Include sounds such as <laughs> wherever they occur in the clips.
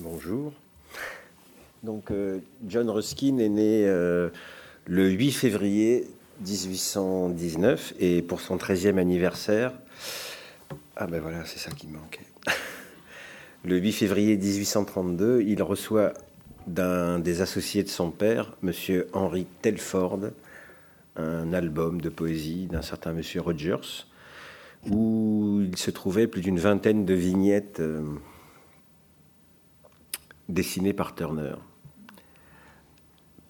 bonjour. Donc, euh, John Ruskin est né euh, le 8 février 1819 et pour son 13e anniversaire, ah ben voilà, c'est ça qui me manquait. <laughs> Le 8 février 1832, il reçoit d'un des associés de son père, monsieur Henry Telford, un album de poésie d'un certain monsieur Rogers, où il se trouvait plus d'une vingtaine de vignettes euh, dessinées par Turner.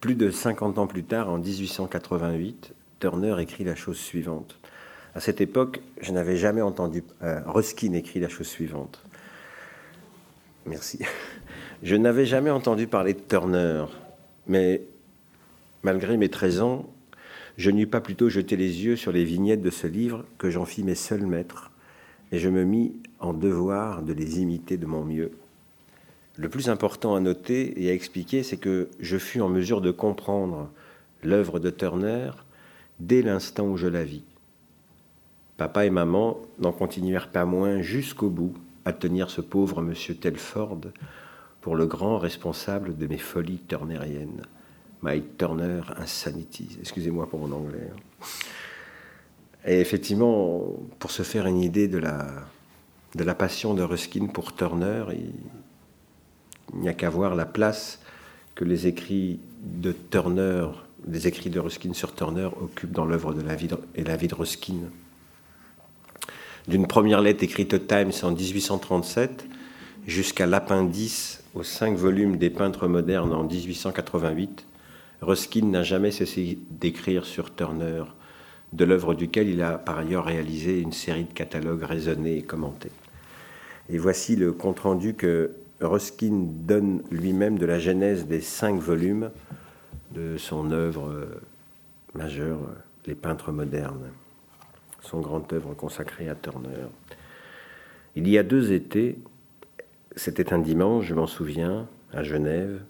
Plus de 50 ans plus tard, en 1888, Turner écrit la chose suivante. À cette époque, je n'avais jamais entendu. Euh, Ruskin écrit la chose suivante. Merci. Je n'avais jamais entendu parler de Turner, mais malgré mes 13 ans, je n'eus pas plutôt jeté les yeux sur les vignettes de ce livre que j'en fis mes seuls maîtres, et je me mis en devoir de les imiter de mon mieux. Le plus important à noter et à expliquer, c'est que je fus en mesure de comprendre l'œuvre de Turner dès l'instant où je la vis. Papa et maman n'en continuèrent pas moins jusqu'au bout à tenir ce pauvre monsieur Telford pour le grand responsable de mes folies turneriennes. My Turner Insanity. Excusez-moi pour mon anglais. Hein. Et effectivement, pour se faire une idée de la, de la passion de Ruskin pour Turner, n'y a qu'à voir la place que les écrits de Turner, les écrits de Ruskin sur Turner occupent dans l'œuvre de la vie et la vie de Ruskin. D'une première lettre écrite au Times en 1837 jusqu'à l'appendice aux cinq volumes des peintres modernes en 1888, Ruskin n'a jamais cessé d'écrire sur Turner, de l'œuvre duquel il a par ailleurs réalisé une série de catalogues raisonnés et commentés. Et voici le compte-rendu que Ruskin donne lui-même de la genèse des cinq volumes de son œuvre majeure, Les peintres modernes, son grand œuvre consacrée à Turner. Il y a deux étés, c'était un dimanche, je m'en souviens, à Genève,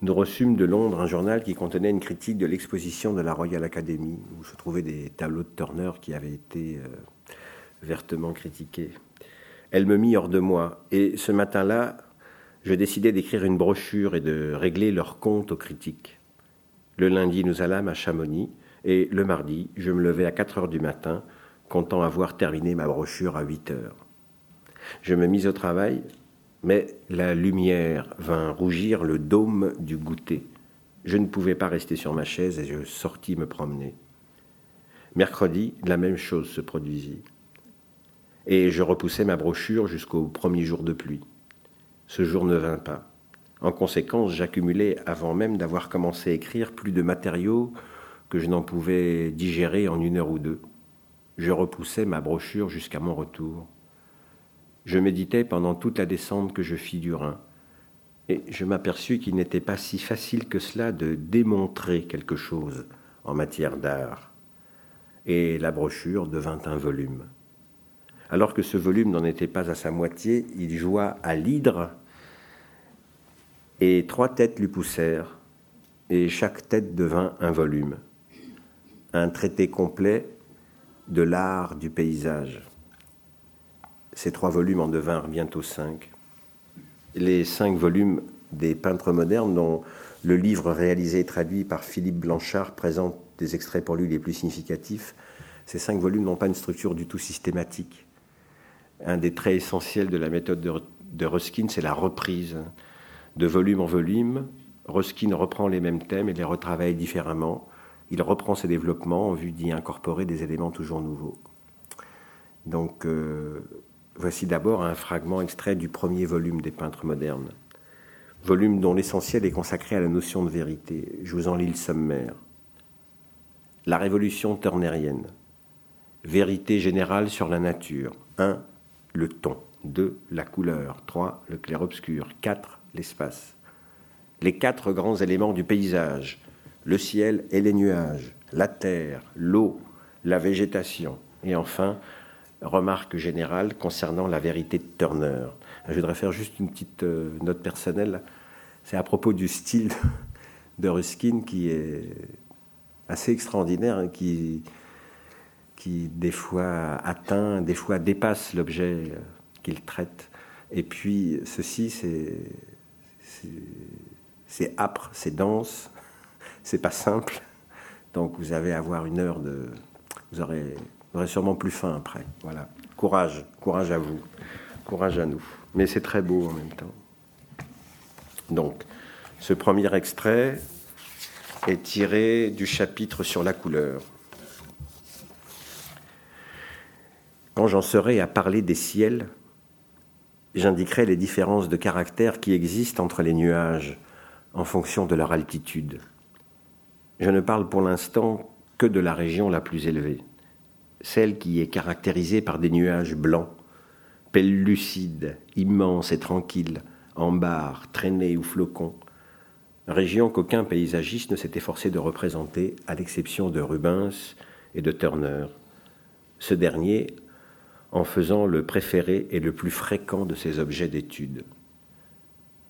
nous reçûmes de Londres un journal qui contenait une critique de l'exposition de la Royal Academy, où se trouvaient des tableaux de Turner qui avaient été euh, vertement critiqués. Elle me mit hors de moi, et ce matin-là, je décidai d'écrire une brochure et de régler leur compte aux critiques. Le lundi, nous allâmes à Chamonix, et le mardi, je me levai à 4 heures du matin, comptant avoir terminé ma brochure à 8 heures. Je me mis au travail, mais la lumière vint rougir le dôme du goûter. Je ne pouvais pas rester sur ma chaise et je sortis me promener. Mercredi, la même chose se produisit. Et je repoussai ma brochure jusqu'au premier jour de pluie. Ce jour ne vint pas. En conséquence, j'accumulais, avant même d'avoir commencé à écrire, plus de matériaux que je n'en pouvais digérer en une heure ou deux. Je repoussai ma brochure jusqu'à mon retour. Je méditais pendant toute la descente que je fis du Rhin, et je m'aperçus qu'il n'était pas si facile que cela de démontrer quelque chose en matière d'art. Et la brochure devint un volume. Alors que ce volume n'en était pas à sa moitié, il joua à l'hydre, et trois têtes lui poussèrent, et chaque tête devint un volume, un traité complet de l'art du paysage. Ces trois volumes en devinrent bientôt cinq. Les cinq volumes des peintres modernes, dont le livre réalisé et traduit par Philippe Blanchard présente des extraits pour lui les plus significatifs, ces cinq volumes n'ont pas une structure du tout systématique. Un des traits essentiels de la méthode de, Ruskin, c'est la reprise. De volume en volume, Ruskin reprend les mêmes thèmes et les retravaille différemment. Il reprend ses développements en vue d'y incorporer des éléments toujours nouveaux. Donc, euh, Voici d'abord un fragment extrait du premier volume des peintres modernes, volume dont l'essentiel est consacré à la notion de vérité. Je vous en lis le sommaire. La révolution turnerienne. Vérité générale sur la nature. 1. Le ton. 2. La couleur. 3. Le clair-obscur. 4. L'espace. Les quatre grands éléments du paysage. Le ciel et les nuages. La terre, l'eau, la végétation. Et enfin, remarque générale concernant la vérité de Turner. Je voudrais faire juste une petite euh, note personnelle. C'est à propos du style <laughs> de Ruskin qui est assez extraordinaire, hein, qui, qui des fois atteint, des fois dépasse l'objet euh, qu'il traite. Et puis ceci, c'est âpre, c'est dense, <laughs> c'est pas simple. Donc vous à avoir une heure de. Vous aurez, vous aurez sûrement plus faim après. Voilà. Courage, courage à vous, courage à nous. Mais c'est très beau en même temps. Donc, ce premier extrait est tiré du chapitre sur la couleur. Quand j'en serai à parler des ciels, j'indiquerai les différences de caractère qui existent entre les nuages en fonction de leur altitude. Je ne parle pour l'instant que de la région la plus élevée, celle qui est caractérisée par des nuages blancs, pellucides, immenses et tranquilles, en barres, traînées ou flocons, région qu'aucun paysagiste ne s'est efforcé de représenter, à l'exception de Rubens et de Turner. Ce dernier en faisant le préféré et le plus fréquent de ses objets d'étude.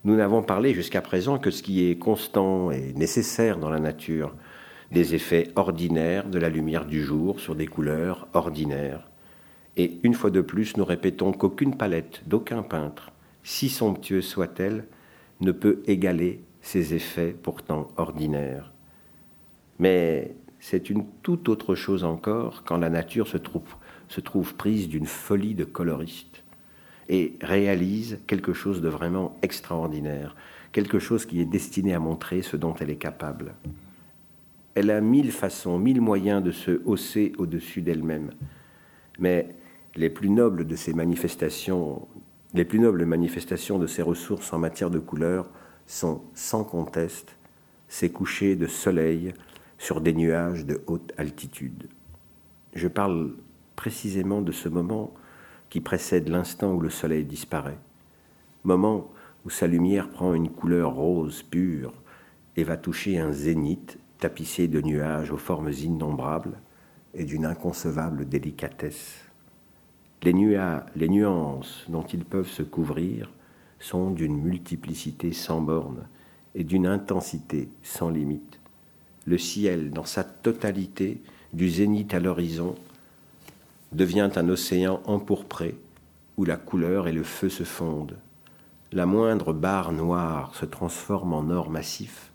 Nous n'avons parlé jusqu'à présent que ce qui est constant et nécessaire dans la nature, des effets ordinaires de la lumière du jour sur des couleurs ordinaires. Et une fois de plus, nous répétons qu'aucune palette d'aucun peintre, si somptueuse soit-elle, ne peut égaler ces effets pourtant ordinaires. Mais c'est une toute autre chose encore quand la nature se trouve, se trouve prise d'une folie de coloriste et réalise quelque chose de vraiment extraordinaire, quelque chose qui est destiné à montrer ce dont elle est capable. Elle a mille façons, mille moyens de se hausser au-dessus d'elle-même, mais les plus nobles de ces manifestations, les plus nobles manifestations de ses ressources en matière de couleurs sont sans conteste ces couchers de soleil sur des nuages de haute altitude. Je parle précisément de ce moment qui précède l'instant où le soleil disparaît, moment où sa lumière prend une couleur rose pure et va toucher un zénith tapissé de nuages aux formes innombrables et d'une inconcevable délicatesse. Les, les nuances dont ils peuvent se couvrir sont d'une multiplicité sans borne et d'une intensité sans limite. Le ciel, dans sa totalité, du zénith à l'horizon, devient un océan empourpré où la couleur et le feu se fondent. La moindre barre noire se transforme en or massif,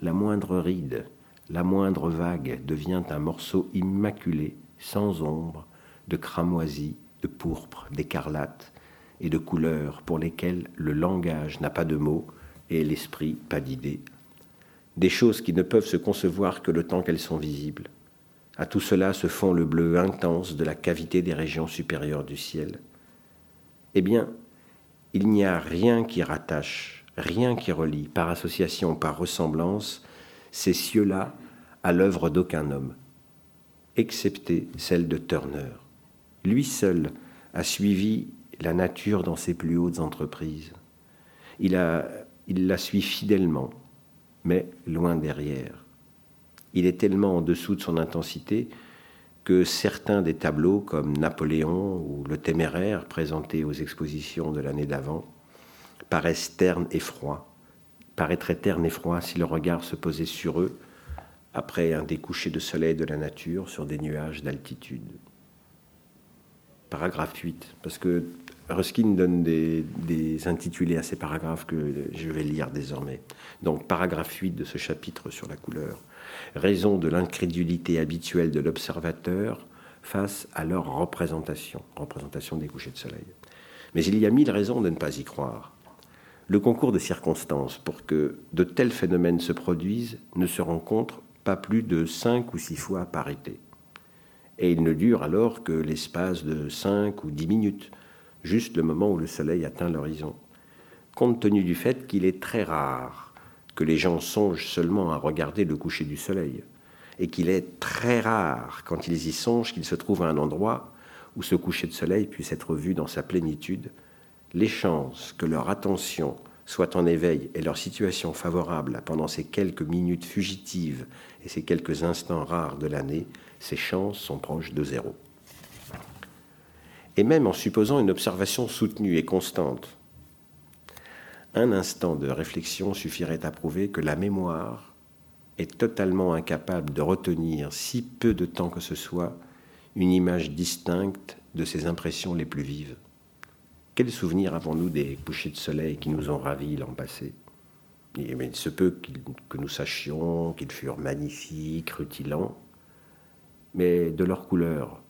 la moindre ride, la moindre vague devient un morceau immaculé, sans ombre, de cramoisie, de pourpre, d'écarlate et de couleurs pour lesquelles le langage n'a pas de mots et l'esprit pas d'idées. Des choses qui ne peuvent se concevoir que le temps qu'elles sont visibles. À tout cela se fond le bleu intense de la cavité des régions supérieures du ciel. Eh bien, il n'y a rien qui rattache, rien qui relie, par association, par ressemblance, ces cieux-là à l'œuvre d'aucun homme, excepté celle de Turner. Lui seul a suivi la nature dans ses plus hautes entreprises. Il, la suit fidèlement, mais loin derrière il est tellement en dessous de son intensité que certains des tableaux, comme Napoléon ou Le Téméraire, présentés aux expositions de l'année d'avant, paraissent ternes et froids, paraîtraient ternes et froids si le regard se posait sur eux après un découché de soleil de la nature sur des nuages d'altitude. Paragraphe 8, parce que Ruskin donne des, des, intitulés à ces paragraphes que je vais lire désormais. Donc, paragraphe 8 de ce chapitre sur la couleur raison de l'incrédulité habituelle de l'observateur face à leur représentation, représentation des couchers de soleil. Mais il y a mille raisons de ne pas y croire. Le concours de circonstances pour que de tels phénomènes se produisent ne se rencontre pas plus de cinq ou six fois par été. Et il ne dure alors que l'espace de cinq ou dix minutes, juste le moment où le soleil atteint l'horizon, compte tenu du fait qu'il est très rare que les gens songent seulement à regarder le coucher du soleil, et qu'il est très rare, quand ils y songent, qu'ils se trouvent à un endroit où ce coucher de soleil puisse être vu dans sa plénitude, les chances que leur attention soit en éveil et leur situation favorable pendant ces quelques minutes fugitives et ces quelques instants rares de l'année, ces chances sont proches de zéro. Et même en supposant une observation soutenue et constante, un instant de réflexion suffirait à prouver que la mémoire est totalement incapable de retenir si peu de temps que ce soit une image distincte de ses impressions les plus vives. Quels souvenirs avons-nous des couchers de soleil qui nous ont ravis l'an passé? Il se peut que nous sachions qu'ils furent magnifiques, rutilants, mais de leur couleur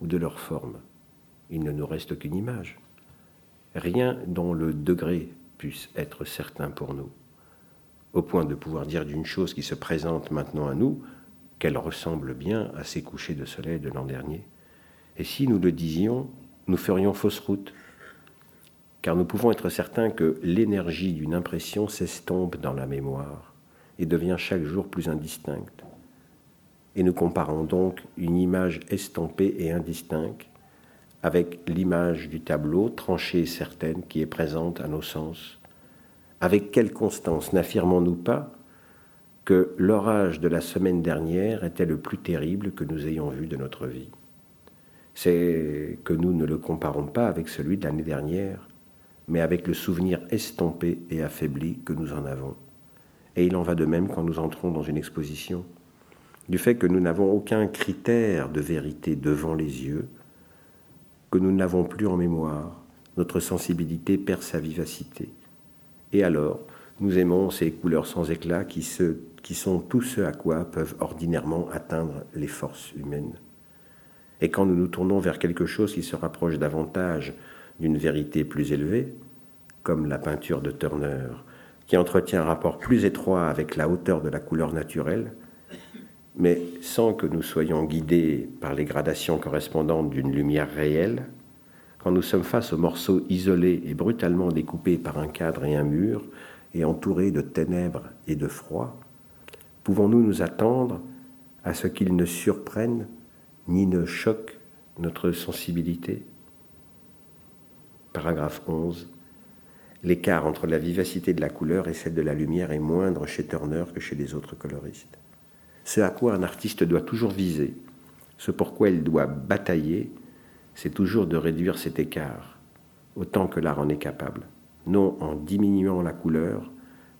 ou de leur forme, il ne nous reste qu'une image. Rien dont le degré puisse être certain pour nous, au point de pouvoir dire d'une chose qui se présente maintenant à nous qu'elle ressemble bien à ces couchers de soleil de l'an dernier. Et si nous le disions, nous ferions fausse route, car nous pouvons être certains que l'énergie d'une impression s'estompe dans la mémoire et devient chaque jour plus indistincte. Et nous comparons donc une image estompée et indistincte avec l'image du tableau tranchée et certaine qui est présente à nos sens. Avec quelle constance n'affirmons-nous pas que l'orage de la semaine dernière était le plus terrible que nous ayons vu de notre vie? C'est que nous ne le comparons pas avec celui de l'année dernière, mais avec le souvenir estompé et affaibli que nous en avons. Et il en va de même quand nous entrons dans une exposition du fait que nous n'avons aucun critère de vérité devant les yeux, que nous n'avons plus en mémoire, notre sensibilité perd sa vivacité. Et alors, nous aimons ces couleurs sans éclat qui, qui sont tout ce à quoi peuvent ordinairement atteindre les forces humaines. Et quand nous nous tournons vers quelque chose qui se rapproche davantage d'une vérité plus élevée, comme la peinture de Turner, qui entretient un rapport plus étroit avec la hauteur de la couleur naturelle, mais sans que nous soyons guidés par les gradations correspondantes d'une lumière réelle, quand nous sommes face aux morceaux isolés et brutalement découpés par un cadre et un mur, et entourés de ténèbres et de froid, pouvons-nous nous attendre à ce qu'ils ne surprennent ni ne choquent notre sensibilité? Paragraphe 11. L'écart entre la vivacité de la couleur et celle de la lumière est moindre chez Turner que chez les autres coloristes. Ce à quoi un artiste doit toujours viser, ce pourquoi il doit batailler, c'est toujours de réduire cet écart, autant que l'art en est capable, non en diminuant la couleur,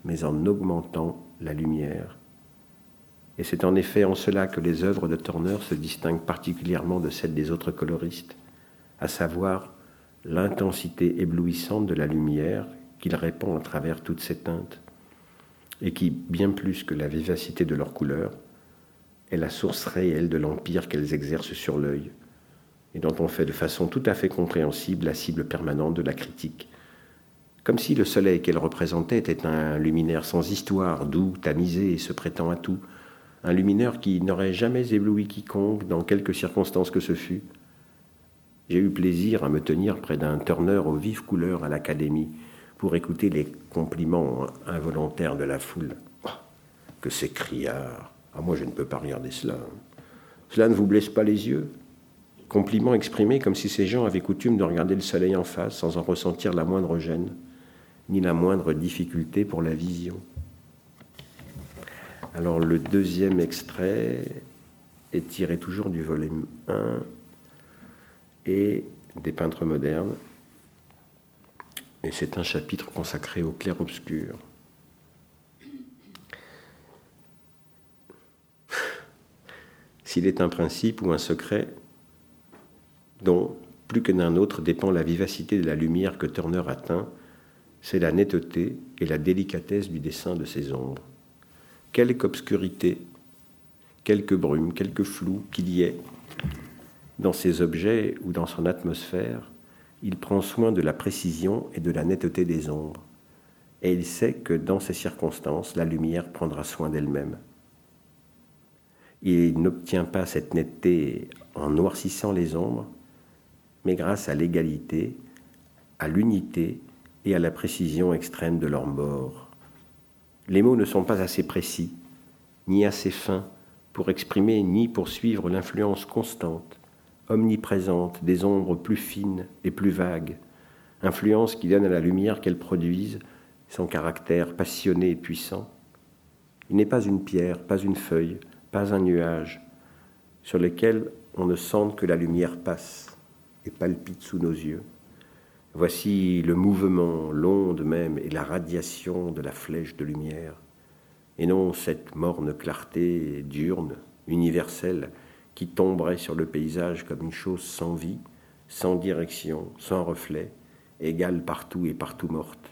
mais en augmentant la lumière. Et c'est en effet en cela que les œuvres de Turner se distinguent particulièrement de celles des autres coloristes, à savoir l'intensité éblouissante de la lumière qu'il répand à travers toutes ces teintes, et qui, bien plus que la vivacité de leurs couleurs, est la source réelle de l'empire qu'elles exercent sur l'œil, et dont on fait de façon tout à fait compréhensible la cible permanente de la critique. Comme si le soleil qu'elle représentait était un luminaire sans histoire, doux, tamisé et se prêtant à tout, un luminaire qui n'aurait jamais ébloui quiconque dans quelque circonstance que ce fût. J'ai eu plaisir à me tenir près d'un Turner aux vives couleurs à l'Académie pour écouter les compliments involontaires de la foule. Oh, que ces criards ah, moi, je ne peux pas regarder cela. Cela ne vous blesse pas les yeux? Compliment exprimé comme si ces gens avaient coutume de regarder le soleil en face sans en ressentir la moindre gêne, ni la moindre difficulté pour la vision. Alors, le deuxième extrait est tiré toujours du volume 1 et des peintres modernes. Et c'est un chapitre consacré au clair-obscur. S'il est un principe ou un secret dont, plus que d'un autre, dépend la vivacité de la lumière que Turner atteint, c'est la netteté et la délicatesse du dessin de ses ombres. Quelque obscurité, quelque brume, quelque flou qu'il y ait dans ses objets ou dans son atmosphère, il prend soin de la précision et de la netteté des ombres, et il sait que dans ces circonstances, la lumière prendra soin d'elle-même. Il n'obtient pas cette netteté en noircissant les ombres, mais grâce à l'égalité, à l'unité et à la précision extrême de leur bord. Les mots ne sont pas assez précis, ni assez fins pour exprimer ni pour suivre l'influence constante, omniprésente des ombres plus fines et plus vagues, influence qui donne à la lumière qu'elles produisent son caractère passionné et puissant. Il n'est pas une pierre, pas une feuille, pas un nuage, sur lequel on ne sente que la lumière passe et palpite sous nos yeux. Voici le mouvement, l'onde même et la radiation de la flèche de lumière, et non cette morne clarté diurne, universelle, qui tomberait sur le paysage comme une chose sans vie, sans direction, sans reflet, égale partout et partout morte.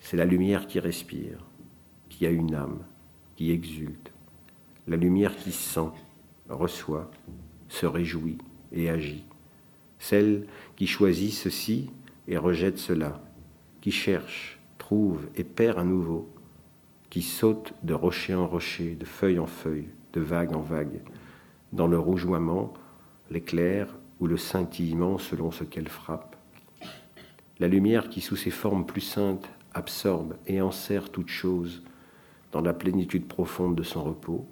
C'est la lumière qui respire, qui a une âme, exulte. La lumière qui sent, reçoit, se réjouit et agit. Celle qui choisit ceci et rejette cela, qui cherche, trouve et perd à nouveau, qui saute de rocher en rocher, de feuille en feuille, de vague en vague, dans le rougeoiement, l'éclair ou le scintillement selon ce qu'elle frappe. La lumière qui, sous ses formes plus saintes, absorbe et enserre toute chose dans la plénitude profonde de son repos,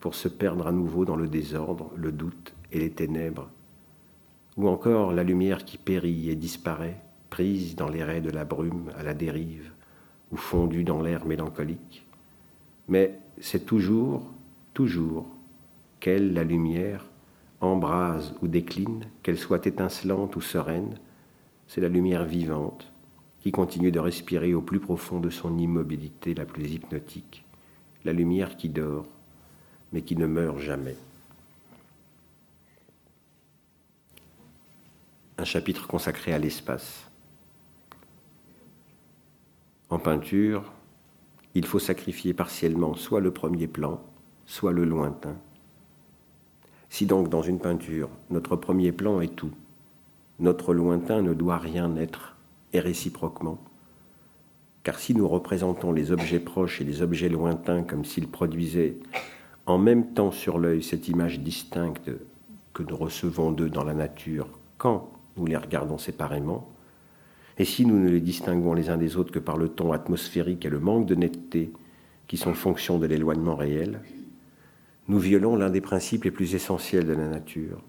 pour se perdre à nouveau dans le désordre, le doute et les ténèbres, ou encore la lumière qui périt et disparaît, prise dans les raies de la brume à la dérive, ou fondue dans l'air mélancolique. Mais c'est toujours, toujours, qu'elle, la lumière, embrase ou décline, qu'elle soit étincelante ou sereine, c'est la lumière vivante continue de respirer au plus profond de son immobilité la plus hypnotique, la lumière qui dort, mais qui ne meurt jamais. Un chapitre consacré à l'espace. En peinture, il faut sacrifier partiellement soit le premier plan, soit le lointain. Si donc dans une peinture, notre premier plan est tout, notre lointain ne doit rien être, et réciproquement, car si nous représentons les objets proches et les objets lointains comme s'ils produisaient en même temps sur l'œil cette image distincte que nous recevons d'eux dans la nature quand nous les regardons séparément, et si nous ne les distinguons les uns des autres que par le ton atmosphérique et le manque de netteté qui sont fonction de l'éloignement réel, nous violons l'un des principes les plus essentiels de la nature.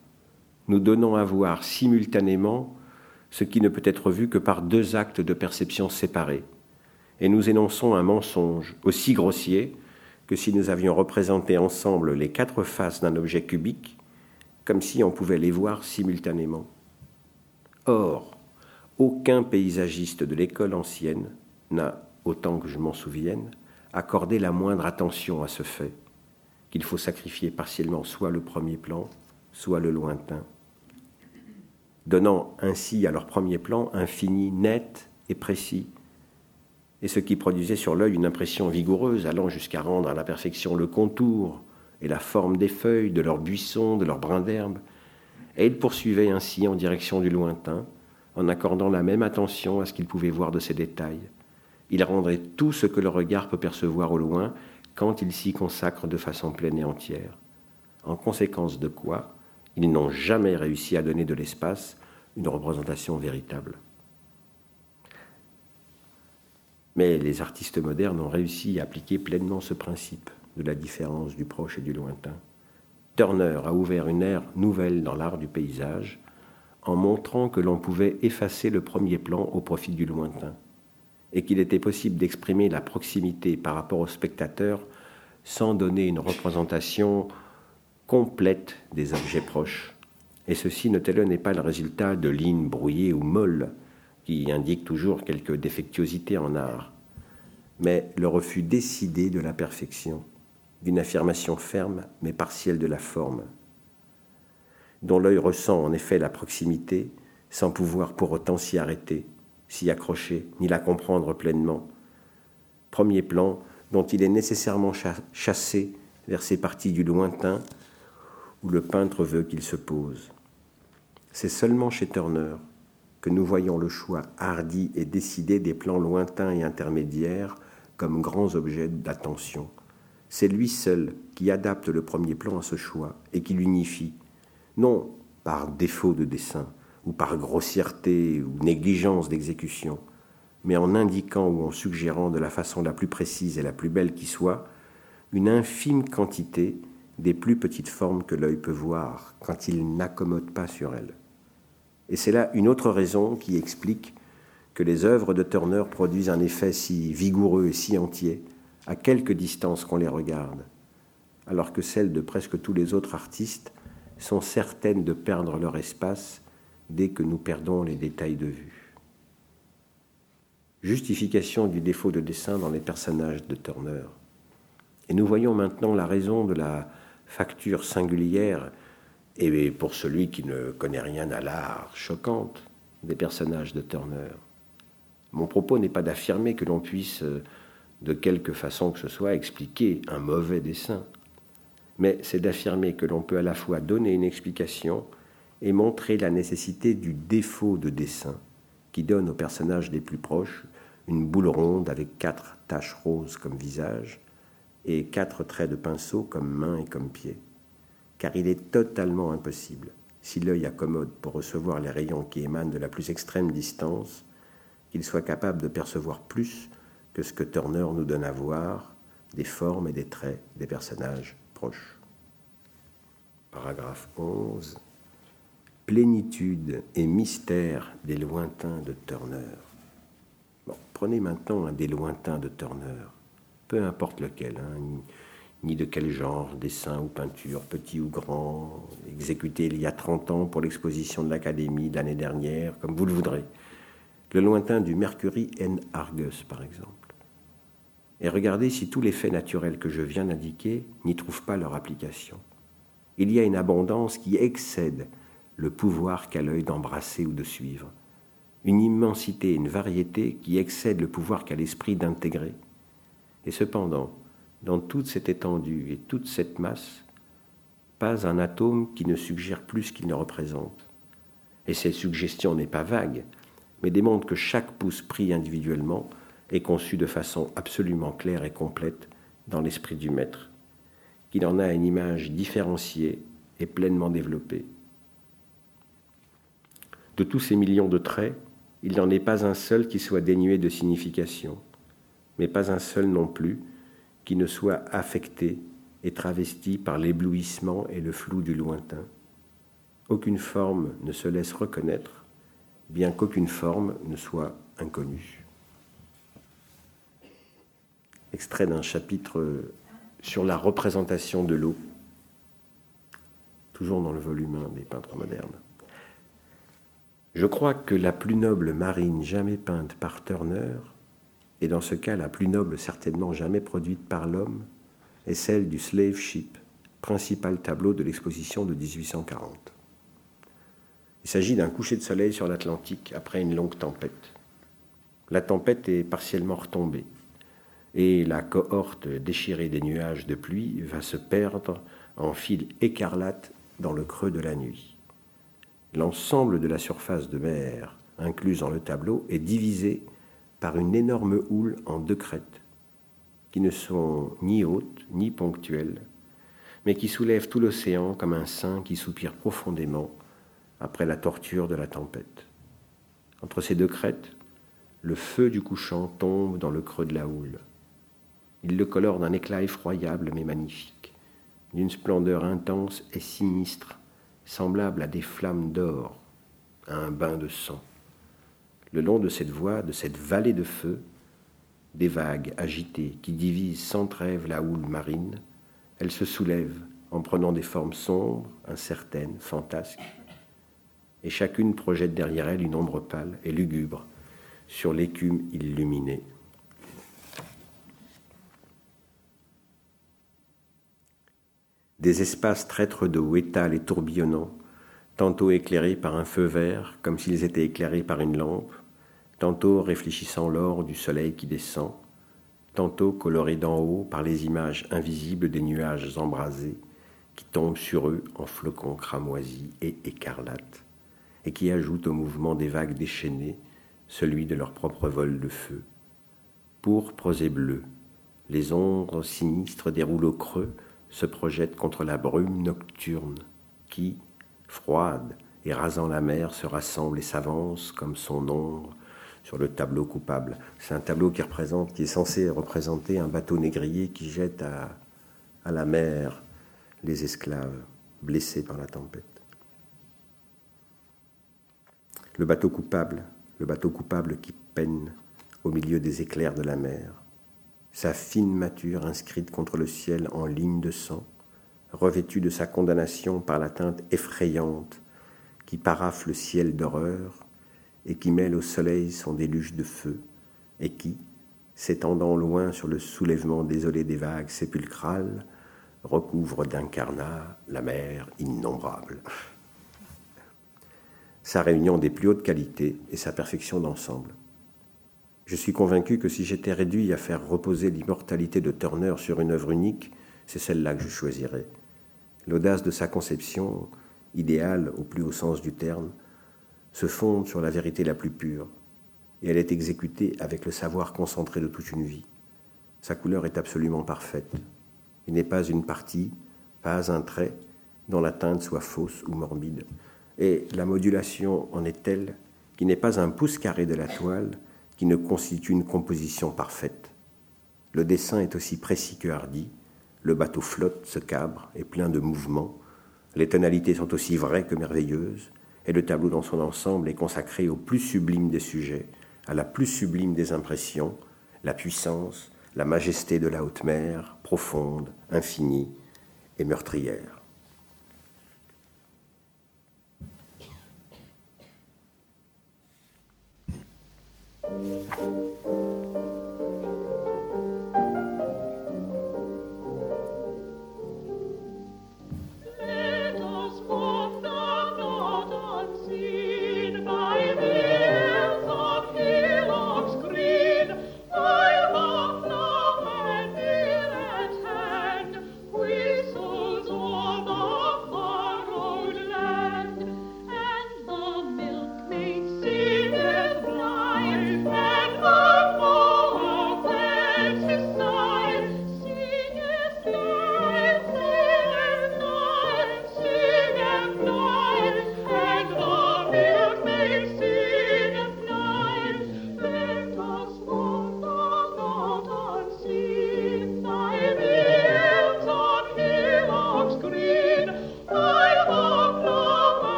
Nous donnons à voir simultanément ce qui ne peut être vu que par deux actes de perception séparés, et nous énonçons un mensonge aussi grossier que si nous avions représenté ensemble les quatre faces d'un objet cubique, comme si on pouvait les voir simultanément. Or, aucun paysagiste de l'école ancienne n'a, autant que je m'en souvienne, accordé la moindre attention à ce fait, qu'il faut sacrifier partiellement soit le premier plan, soit le lointain, donnant ainsi à leur premier plan un fini net et précis, et ce qui produisait sur l'œil une impression vigoureuse allant jusqu'à rendre à la perfection le contour et la forme des feuilles, de leurs buissons, de leurs brins d'herbe, et ils poursuivaient ainsi en direction du lointain, en accordant la même attention à ce qu'ils pouvaient voir de ces détails. Ils rendraient tout ce que le regard peut percevoir au loin quand il s'y consacre de façon pleine et entière. En conséquence de quoi, ils n'ont jamais réussi à donner de l'espace une représentation véritable. Mais les artistes modernes ont réussi à appliquer pleinement ce principe de la différence du proche et du lointain. Turner a ouvert une ère nouvelle dans l'art du paysage en montrant que l'on pouvait effacer le premier plan au profit du lointain, et qu'il était possible d'exprimer la proximité par rapport au spectateur sans donner une représentation complète des objets proches. Et ceci, notez-le, n'est pas le résultat de lignes brouillées ou molles, qui indiquent toujours quelque défectuosité en art, mais le refus décidé de la perfection, d'une affirmation ferme mais partielle de la forme, dont l'œil ressent en effet la proximité, sans pouvoir pour autant s'y arrêter, s'y accrocher, ni la comprendre pleinement. Premier plan dont il est nécessairement chassé vers ces parties du lointain où le peintre veut qu'il se pose. C'est seulement chez Turner que nous voyons le choix hardi et décidé des plans lointains et intermédiaires comme grands objets d'attention. C'est lui seul qui adapte le premier plan à ce choix et qui l'unifie, non par défaut de dessin ou par grossièreté ou négligence d'exécution, mais en indiquant ou en suggérant de la façon la plus précise et la plus belle qui soit une infime quantité des plus petites formes que l'œil peut voir quand il n'accommode pas sur elles. Et c'est là une autre raison qui explique que les œuvres de Turner produisent un effet si vigoureux et si entier à quelque distance qu'on les regarde, alors que celles de presque tous les autres artistes sont certaines de perdre leur espace dès que nous perdons les détails de vue. Justification du défaut de dessin dans les personnages de Turner. Et nous voyons maintenant la raison de la facture singulière et pour celui qui ne connaît rien à l'art choquante des personnages de Turner. Mon propos n'est pas d'affirmer que l'on puisse, euh, de quelque façon que ce soit, expliquer un mauvais dessin, mais c'est d'affirmer que l'on peut à la fois donner une explication et montrer la nécessité du défaut de dessin qui donne aux personnages les plus proches une boule ronde avec quatre taches roses comme visage et quatre traits de pinceau comme mains et comme pieds. Car il est totalement impossible, si l'œil accommode pour recevoir les rayons qui émanent de la plus extrême distance, qu'il soit capable de percevoir plus que ce que Turner nous donne à voir des formes et des traits des personnages proches. Paragraphe 11. Plénitude et mystère des lointains de Turner. prenez maintenant un des lointains de Turner, peu importe lequel, hein, ni de quel genre, dessin ou peinture, petit ou grand, exécuté il y a 30 ans pour l'exposition de l'Académie l'année dernière, comme vous le voudrez le lointain du Mercury N. Argus, par exemple. Et regardez si tous les faits naturels que je viens d'indiquer n'y trouvent pas leur application. Il y a une abondance qui excède le pouvoir qu'a l'œil d'embrasser ou de suivre, une immensité, une variété qui excède le pouvoir qu'a l'esprit d'intégrer. Et cependant, dans toute cette étendue et toute cette masse, pas un atome qui ne suggère plus qu'il ne représente. Et cette suggestion n'est pas vague, mais démontre que chaque pouce pris individuellement est conçu de façon absolument claire et complète dans l'esprit du maître, qu'il en a une image différenciée et pleinement développée. De tous ces millions de traits, il n'y en est pas un seul qui soit dénué de signification, mais pas un seul non plus qui ne soit affecté et travesti par l'éblouissement et le flou du lointain. Aucune forme ne se laisse reconnaître bien qu'aucune forme ne soit inconnue. Extrait d'un chapitre sur la représentation de l'eau, toujours dans le volume 1 des peintres modernes. Je crois que la plus noble marine jamais peinte par Turner, et dans ce cas la plus noble certainement jamais produite par l'homme, est celle du Slave Ship, principal tableau de l'exposition de 1840. Il s'agit d'un coucher de soleil sur l'Atlantique après une longue tempête. La tempête est partiellement retombée et la cohorte déchirée des nuages de pluie va se perdre en fil écarlate dans le creux de la nuit. L'ensemble de la surface de mer incluse dans le tableau est divisé par une énorme houle en deux crêtes, qui ne sont ni hautes ni ponctuelles, mais qui soulèvent tout l'océan comme un saint qui soupire profondément après la torture de la tempête. Entre ces deux crêtes, le feu du couchant tombe dans le creux de la houle. Il le colore d'un éclat effroyable mais magnifique, d'une splendeur intense et sinistre, semblable à des flammes d'or, à un bain de sang. Le long de cette voie, de cette vallée de feu, des vagues agitées qui divisent sans trêve la houle marine, elles se soulèvent en prenant des formes sombres, incertaines, fantasques, et chacune projette derrière elle une ombre pâle et lugubre sur l'écume illuminée. Des espaces traîtres d'eau étalent et tourbillonnants, tantôt éclairés par un feu vert, comme s'ils étaient éclairés par une lampe, tantôt réfléchissant l'or du soleil qui descend, tantôt colorés d'en haut par les images invisibles des nuages embrasés qui tombent sur eux en flocons cramoisis et écarlates et qui ajoute au mouvement des vagues déchaînées celui de leur propre vol de feu. Pourpres et bleus, les ombres sinistres des rouleaux creux se projettent contre la brume nocturne qui, froide et rasant la mer, se rassemble et s'avance comme son ombre sur le tableau coupable. C'est un tableau qui représente, qui est censé représenter un bateau négrier qui jette à, la mer les esclaves blessés par la tempête. Le bateau coupable, le bateau coupable qui peine au milieu des éclairs de la mer, sa fine mâture inscrite contre le ciel en ligne de sang, revêtue de sa condamnation par la teinte effrayante qui paraffe le ciel d'horreur et qui mêle au soleil son déluge de feu, et qui, s'étendant loin sur le soulèvement désolé des vagues sépulcrales, recouvre d'incarnat la mer innombrable sa réunion des plus hautes qualités et sa perfection d'ensemble. Je suis convaincu que si j'étais réduit à faire reposer l'immortalité de Turner sur une œuvre unique, c'est celle-là que je choisirais. L'audace de sa conception, idéale au plus haut sens du terme, se fonde sur la vérité la plus pure, et elle est exécutée avec le savoir concentré de toute une vie. Sa couleur est absolument parfaite. Il n'est pas une partie, pas un trait dont la teinte soit fausse ou morbide. Et la modulation en est telle qu'il n'est pas un pouce carré de la toile qui ne constitue une composition parfaite. Le dessin est aussi précis que hardi, le bateau flotte, se cabre, est plein de mouvements, les tonalités sont aussi vraies que merveilleuses, et le tableau dans son ensemble est consacré au plus sublime des sujets, à la plus sublime des impressions, la puissance, la majesté de la haute mer, profonde, infinie et meurtrière.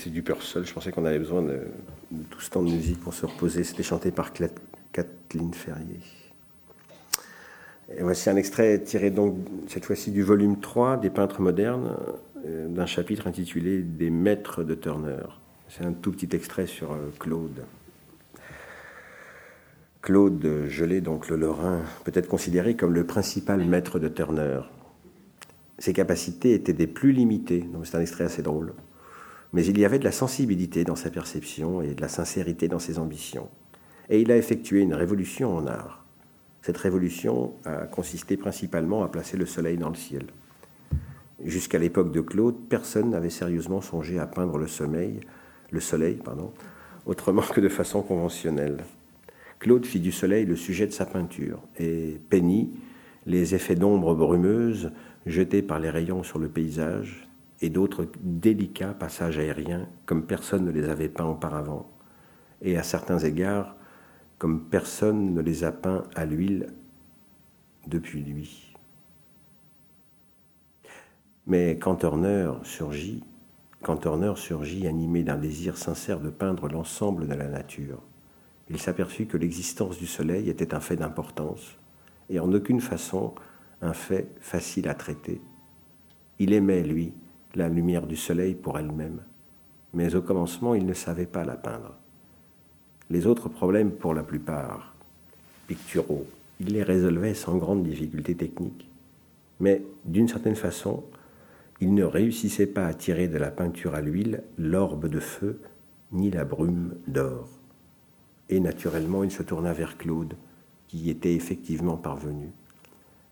C'est du seul. Je pensais qu'on avait besoin de, tout ce temps de musique pour se reposer. C'était chanté par Kathleen Ferrier. Voici un extrait tiré donc cette fois-ci du volume 3 des peintres modernes euh, d'un chapitre intitulé Des maîtres de Turner. C'est un tout petit extrait sur euh, Claude. Claude Gelé, donc le Lorrain, peut être considéré comme le principal maître de Turner. Ses capacités étaient des plus limitées, donc c'est un extrait assez drôle mais il y avait de la sensibilité dans sa perception et de la sincérité dans ses ambitions. Et il a effectué une révolution en art. Cette révolution a consisté principalement à placer le soleil dans le ciel. Jusqu'à l'époque de Claude, personne n'avait sérieusement songé à peindre le, soleil autrement que de façon conventionnelle. Claude fit du soleil le sujet de sa peinture et peignit les effets d'ombre brumeuse jetés par les rayons sur le paysage, et d'autres délicats passages aériens comme personne ne les avait peints auparavant, et à certains égards comme personne ne les a peints à l'huile depuis lui. Mais quand Turner surgit, quand Turner surgit animé d'un désir sincère de peindre l'ensemble de la nature, il s'aperçut que l'existence du soleil était un fait d'importance et en aucune façon un fait facile à traiter. Il aimait, lui, la lumière du soleil pour elle-même, mais au commencement, il ne savait pas la peindre. Les autres problèmes, pour la plupart picturaux, il les résolvait sans grande difficulté technique, mais d'une certaine façon, il ne réussissait pas à tirer de la peinture à l'huile l'orbe de feu ni la brume d'or. Et naturellement, il se tourna vers Claude, qui y était effectivement parvenu.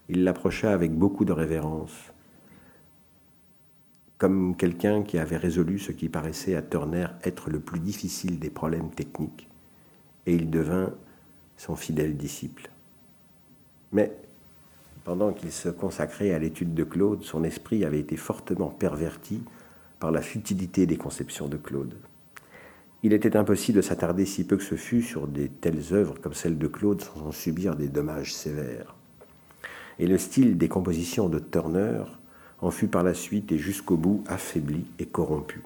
Il l'approcha avec beaucoup de révérence, comme quelqu'un qui avait résolu ce qui paraissait à Turner être le plus difficile des problèmes techniques, et il devint son fidèle disciple. Mais pendant qu'il se consacrait à l'étude de Claude, son esprit avait été fortement perverti par la futilité des conceptions de Claude. Il était impossible de s'attarder si peu que ce fût sur des telles œuvres comme celle de Claude sans en subir des dommages sévères. Et le style des compositions de Turner en fut par la suite et jusqu'au bout affaibli et corrompu.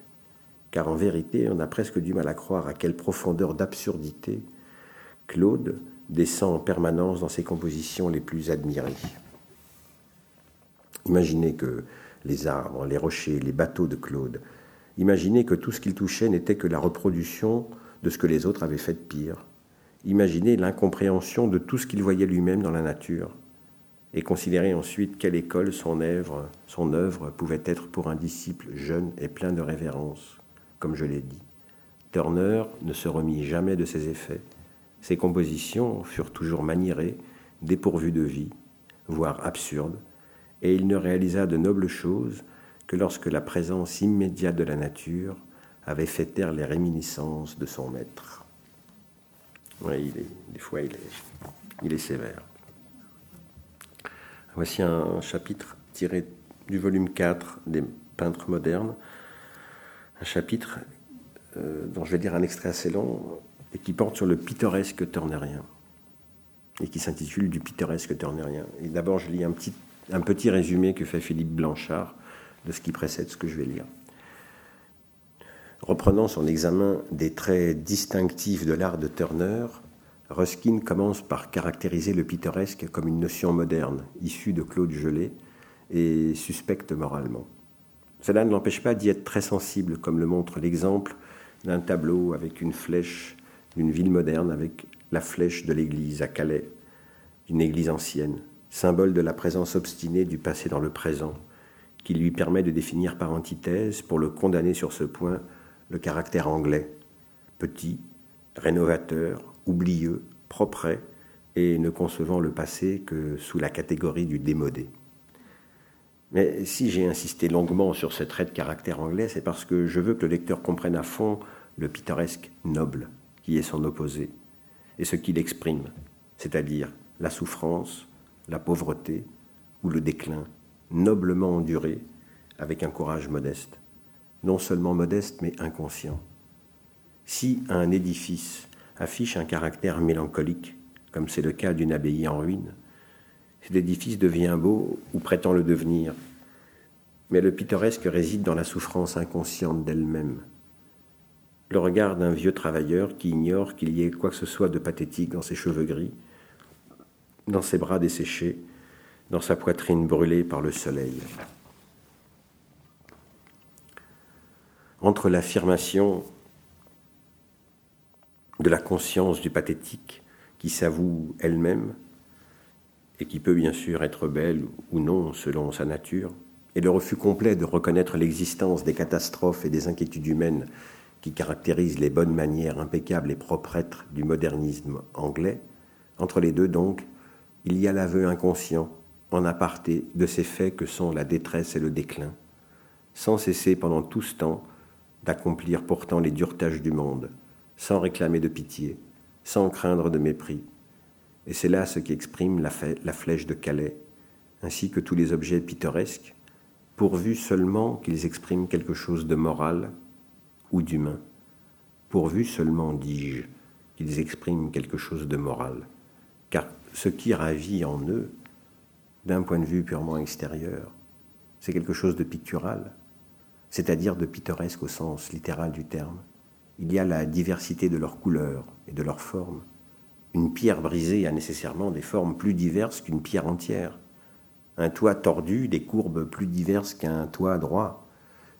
Car en vérité, on a presque du mal à croire à quelle profondeur d'absurdité Claude descend en permanence dans ses compositions les plus admirées. Imaginez que les arbres, les rochers, les bateaux de Claude, imaginez que tout ce qu'il touchait n'était que la reproduction de ce que les autres avaient fait de pire. Imaginez l'incompréhension de tout ce qu'il voyait lui-même dans la nature, et considérez ensuite quelle école son œuvre, pouvait être pour un disciple jeune et plein de révérence, comme je l'ai dit. Turner ne se remit jamais de ses effets. Ses compositions furent toujours maniérées, dépourvues de vie, voire absurdes, et il ne réalisa de nobles choses que lorsque la présence immédiate de la nature avait fait taire les réminiscences de son maître. Oui, des fois, il est sévère. Voici un chapitre tiré du volume 4 des peintres modernes, un chapitre euh, dont je vais dire un extrait assez long et qui porte sur le pittoresque turnérien et qui s'intitule Du pittoresque turnérien. Et d'abord, je lis un petit résumé que fait Philippe Blanchard de ce qui précède ce que je vais lire. Reprenant son examen des traits distinctifs de l'art de Turner, Ruskin commence par caractériser le pittoresque comme une notion moderne, issue de Claude Gelée et suspecte moralement. Cela ne l'empêche pas d'y être très sensible, comme le montre l'exemple d'un tableau avec une flèche d'une ville moderne, avec la flèche de l'église à Calais, une église ancienne, symbole de la présence obstinée du passé dans le présent, qui lui permet de définir par antithèse, pour le condamner sur ce point, le caractère anglais, petit, rénovateur, oublieux, propre, et ne concevant le passé que sous la catégorie du démodé. Mais si j'ai insisté longuement sur ce trait de caractère anglais, c'est parce que je veux que le lecteur comprenne à fond le pittoresque noble, qui est son opposé, et ce qu'il exprime, c'est-à-dire la souffrance, la pauvreté ou le déclin, noblement enduré, avec un courage modeste, non seulement modeste mais inconscient. Si un édifice affiche un caractère mélancolique, comme c'est le cas d'une abbaye en ruine, cet édifice devient beau ou prétend le devenir, mais le pittoresque réside dans la souffrance inconsciente d'elle-même. Le regard d'un vieux travailleur qui ignore qu'il y ait quoi que ce soit de pathétique dans ses cheveux gris, dans ses bras desséchés, dans sa poitrine brûlée par le soleil. Entre l'affirmation de la conscience du pathétique qui s'avoue elle-même et qui peut bien sûr être belle ou non selon sa nature, et le refus complet de reconnaître l'existence des catastrophes et des inquiétudes humaines qui caractérisent les bonnes manières impeccables et proprettes du modernisme anglais, entre les deux donc, il y a l'aveu inconscient, en aparté, de ces faits que sont la détresse et le déclin, sans cesser pendant tout ce temps d'accomplir pourtant les dures tâches du monde, sans réclamer de pitié, sans craindre de mépris. Et c'est là ce qui exprime la, la flèche de Calais, ainsi que tous les objets pittoresques, pourvu seulement qu'ils expriment quelque chose de moral ou d'humain, pourvu seulement, dis-je, qu'ils expriment quelque chose de moral, car ce qui ravit en eux, d'un point de vue purement extérieur, c'est quelque chose de pictural, c'est-à-dire de pittoresque au sens littéral du terme. Il y a la diversité de leurs couleurs et de leurs formes. Une pierre brisée a nécessairement des formes plus diverses qu'une pierre entière. Un toit tordu, des courbes plus diverses qu'un toit droit.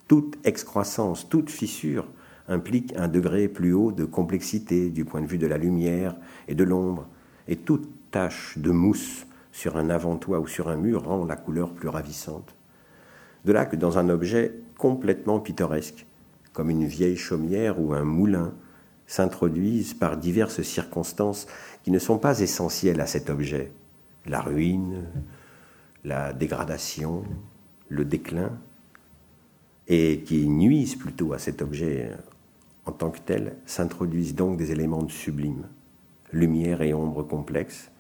Toute excroissance, toute fissure implique un degré plus haut de complexité du point de vue de la lumière et de l'ombre, et toute tache de mousse sur un avant-toit ou sur un mur rend la couleur plus ravissante. De là que dans un objet complètement pittoresque, comme une vieille chaumière ou un moulin, s'introduisent par diverses circonstances qui ne sont pas essentielles à cet objet. La ruine, la dégradation, le déclin, et qui nuisent plutôt à cet objet en tant que tel, s'introduisent donc des éléments de sublime, lumière et ombre complexes,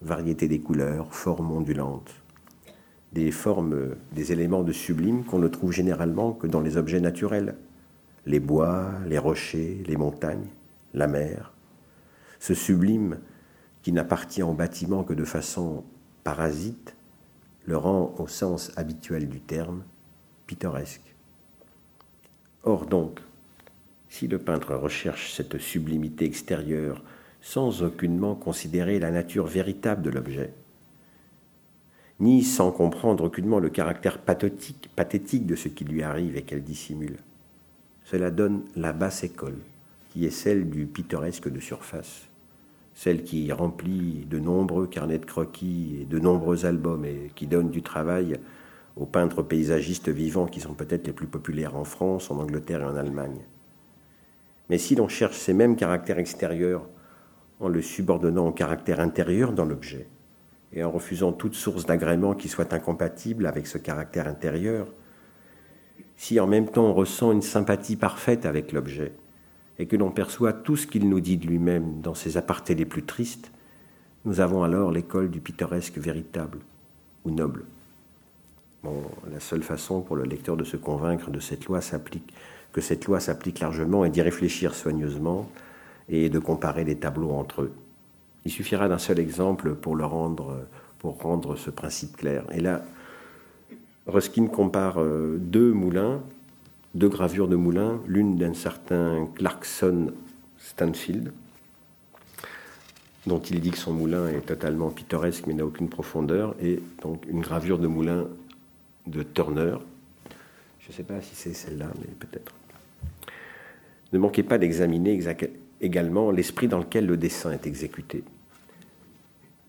variété des couleurs, formes ondulantes, des formes, des éléments de sublime qu'on ne trouve généralement que dans les objets naturels, les bois, les rochers, les montagnes, la mer. Ce sublime qui n'appartient au bâtiment que de façon parasite le rend au sens habituel du terme pittoresque. Or donc, si le peintre recherche cette sublimité extérieure sans aucunement considérer la nature véritable de l'objet, ni sans comprendre aucunement le caractère pathétique, pathétique de ce qui lui arrive et qu'elle dissimule, cela donne la basse école, qui est celle du pittoresque de surface, celle qui remplit de nombreux carnets de croquis et de nombreux albums et qui donne du travail aux peintres paysagistes vivants qui sont peut-être les plus populaires en France, en Angleterre et en Allemagne. Mais si l'on cherche ces mêmes caractères extérieurs en le subordonnant au caractère intérieur dans l'objet, et en refusant toute source d'agrément qui soit incompatible avec ce caractère intérieur, si en même temps on ressent une sympathie parfaite avec l'objet, et que l'on perçoit tout ce qu'il nous dit de lui-même dans ses apartés les plus tristes, nous avons alors l'école du pittoresque véritable ou noble. Bon, la seule façon pour le lecteur de se convaincre cette loi s'applique, que cette loi s'applique largement est d'y réfléchir soigneusement et de comparer les tableaux entre eux. Il suffira d'un seul exemple pour, le rendre, pour rendre ce principe clair. Et là, Ruskin compare euh, deux moulins deux gravures de moulin, l'une d'un certain Clarkson Stanfield, dont il dit que son moulin est totalement pittoresque mais n'a aucune profondeur, et donc une gravure de moulin de Turner. Je ne sais pas si c'est celle-là, mais peut-être. Ne manquez pas d'examiner également l'esprit dans lequel le dessin est exécuté.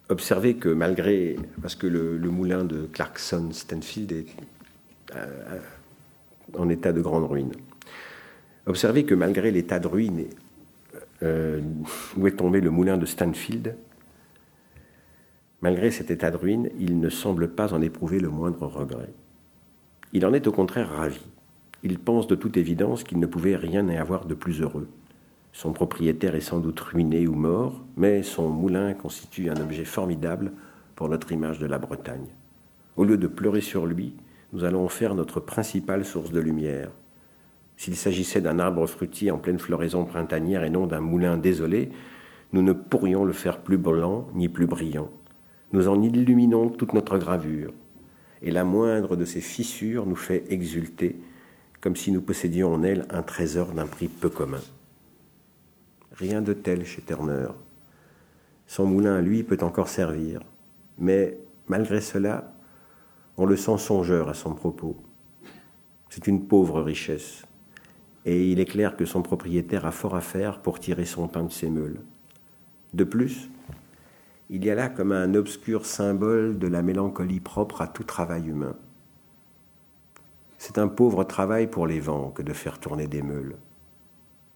Observez que malgré, parce que le, moulin de Clarkson Stanfield est euh, en état de grande ruine. Observez que malgré l'état de ruine euh, où est tombé le moulin de Stanfield, malgré cet état de ruine, il ne semble pas en éprouver le moindre regret. Il en est au contraire ravi. Il pense de toute évidence qu'il ne pouvait rien y avoir de plus heureux. Son propriétaire est sans doute ruiné ou mort, mais son moulin constitue un objet formidable pour notre image de la Bretagne. Au lieu de pleurer sur lui, nous allons en faire notre principale source de lumière. S'il s'agissait d'un arbre fruitier en pleine floraison printanière et non d'un moulin désolé, nous ne pourrions le faire plus blanc ni plus brillant. Nous en illuminons toute notre gravure, et la moindre de ces fissures nous fait exulter, comme si nous possédions en elle un trésor d'un prix peu commun. Rien de tel chez Turner. Son moulin, lui, peut encore servir, mais malgré cela, on le sent songeur à son propos. C'est une pauvre richesse, et il est clair que son propriétaire a fort à faire pour tirer son pain de ses meules. De plus, il y a là comme un obscur symbole de la mélancolie propre à tout travail humain. C'est un pauvre travail pour les vents que de faire tourner des meules.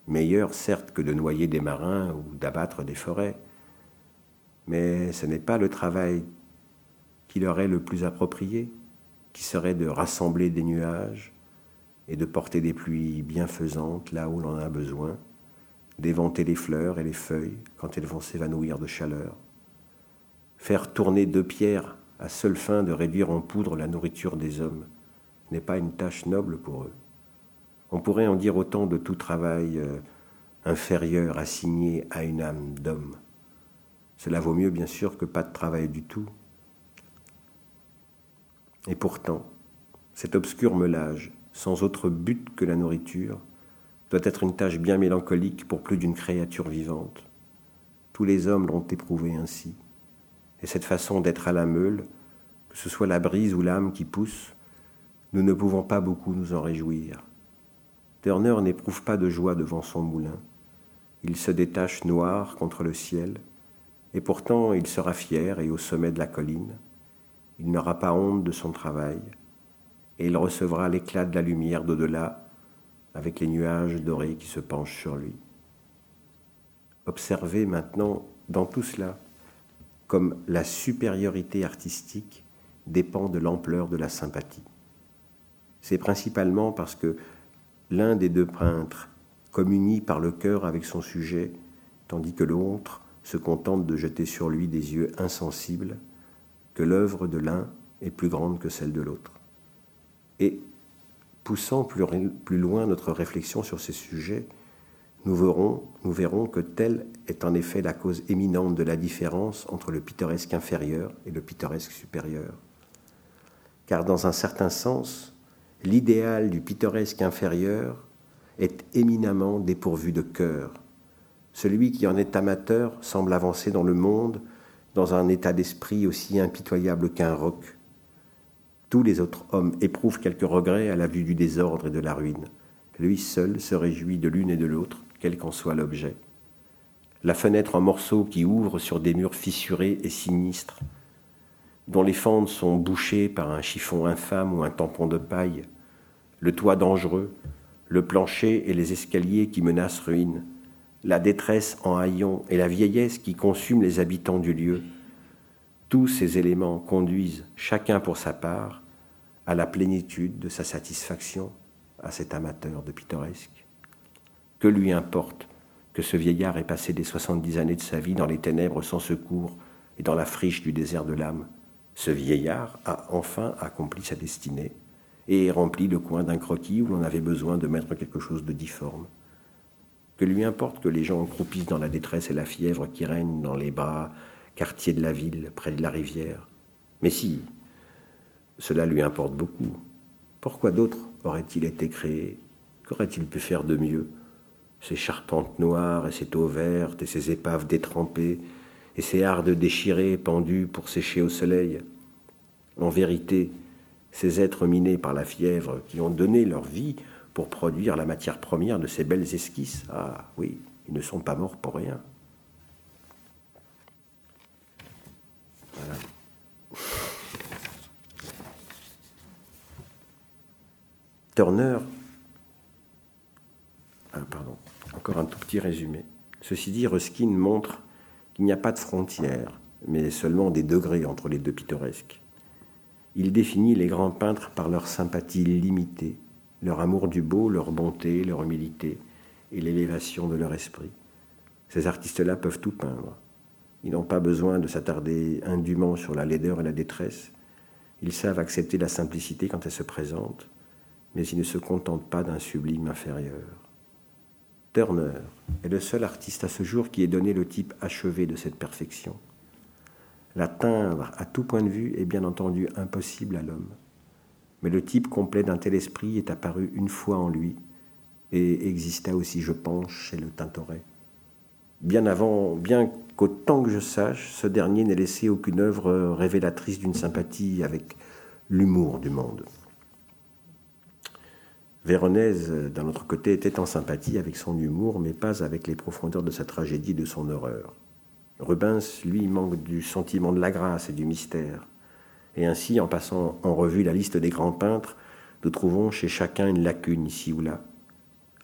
Meilleur, certes, que de noyer des marins ou d'abattre des forêts, mais ce n'est pas le travail qui leur est le plus approprié, qui serait de rassembler des nuages et de porter des pluies bienfaisantes là où l'on en a besoin, d'éventer les fleurs et les feuilles quand elles vont s'évanouir de chaleur, faire tourner deux pierres à seule fin de réduire en poudre la nourriture des hommes n'est pas une tâche noble pour eux. On pourrait en dire autant de tout travail euh, inférieur assigné à une âme d'homme. Cela vaut mieux bien sûr que pas de travail du tout, et pourtant, cet obscur meulage, sans autre but que la nourriture, doit être une tâche bien mélancolique pour plus d'une créature vivante. Tous les hommes l'ont éprouvé ainsi. Et cette façon d'être à la meule, que ce soit la brise ou l'âme qui pousse, nous ne pouvons pas beaucoup nous en réjouir. Turner n'éprouve pas de joie devant son moulin. Il se détache noir contre le ciel, et pourtant il sera fier et au sommet de la colline il n'aura pas honte de son travail, et il recevra l'éclat de la lumière d'au-delà avec les nuages dorés qui se penchent sur lui. Observez maintenant dans tout cela comme la supériorité artistique dépend de l'ampleur de la sympathie. C'est principalement parce que l'un des deux peintres communie par le cœur avec son sujet, tandis que l'autre se contente de jeter sur lui des yeux insensibles, que l'œuvre de l'un est plus grande que celle de l'autre. Et poussant plus, loin notre réflexion sur ces sujets, nous verrons que telle est en effet la cause éminente de la différence entre le pittoresque inférieur et le pittoresque supérieur. Car dans un certain sens, l'idéal du pittoresque inférieur est éminemment dépourvu de cœur. Celui qui en est amateur semble avancer dans le monde dans un état d'esprit aussi impitoyable qu'un roc. Tous les autres hommes éprouvent quelques regrets à la vue du désordre et de la ruine. Lui seul se réjouit de l'une et de l'autre, quel qu'en soit l'objet. La fenêtre en morceaux qui ouvre sur des murs fissurés et sinistres, dont les fentes sont bouchées par un chiffon infâme ou un tampon de paille, le toit dangereux, le plancher et les escaliers qui menacent ruine, la détresse en haillons et la vieillesse qui consume les habitants du lieu, tous ces éléments conduisent, chacun pour sa part, à la plénitude de sa satisfaction à cet amateur de pittoresque. Que lui importe que ce vieillard ait passé des soixante-dix années de sa vie dans les ténèbres sans secours et dans la friche du désert de l'âme? Ce vieillard a enfin accompli sa destinée et rempli le coin d'un croquis où l'on avait besoin de mettre quelque chose de difforme. Que lui importe que les gens croupissent dans la détresse et la fièvre qui règnent dans les bras quartiers de la ville, près de la rivière. Mais si, cela lui importe beaucoup. Pourquoi d'autres auraient-ils été créés Qu'aurait-il pu faire de mieux? Ces charpentes noires et ces eaux vertes et ces épaves détrempées et ces hardes déchirées pendues pour sécher au soleil. En vérité, ces êtres minés par la fièvre qui ont donné leur vie pour produire la matière première de ces belles esquisses, ah oui, ils ne sont pas morts pour rien. Turner, ah, pardon, encore un tout petit résumé. Ceci dit, Ruskin montre qu'il n'y a pas de frontières, mais seulement des degrés entre les deux pittoresques. Il définit les grands peintres par leur sympathie limitée, leur amour du beau, leur bonté, leur humilité et l'élévation de leur esprit. Ces artistes-là peuvent tout peindre. Ils n'ont pas besoin de s'attarder indûment sur la laideur et la détresse. Ils savent accepter la simplicité quand elle se présente, mais ils ne se contentent pas d'un sublime inférieur. Turner est le seul artiste à ce jour qui ait donné le type achevé de cette perfection. L'atteindre à tout point de vue est bien entendu impossible à l'homme. Mais le type complet d'un tel esprit est apparu une fois en lui et exista aussi, je pense, chez le Tintoret. Bien avant, bien qu'autant que je sache, ce dernier n'ait laissé aucune œuvre révélatrice d'une sympathie avec l'humour du monde. Véronèse, d'un autre côté, était en sympathie avec son humour, mais pas avec les profondeurs de sa tragédie et de son horreur. Rubens, lui, manque du sentiment de la grâce et du mystère. Et ainsi, en passant en revue la liste des grands peintres, nous trouvons chez chacun une lacune ici ou là.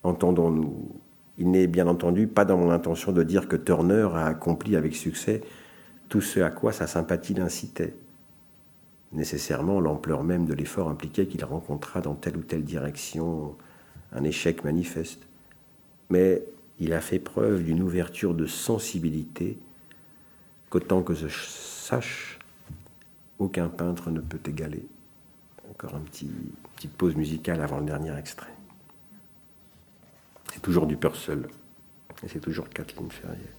Entendons-nous. Il n'est bien entendu pas dans mon intention de dire que Turner a accompli avec succès tout ce à quoi sa sympathie l'incitait. Nécessairement, l'ampleur même de l'effort impliquait qu'il rencontra dans telle ou telle direction un échec manifeste. Mais il a fait preuve d'une ouverture de sensibilité qu'autant que je sache, aucun peintre ne peut égaler. Encore une petit, petite pause musicale avant le dernier extrait. C'est toujours du Purcell. Et c'est toujours Kathleen Ferrier.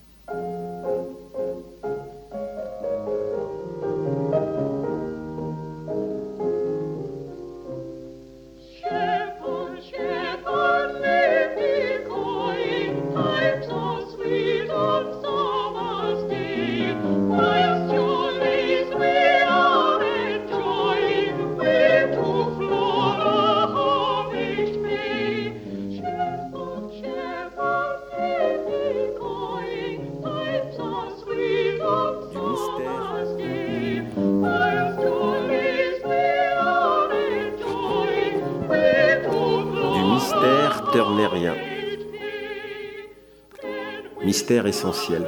Mystère essentiel.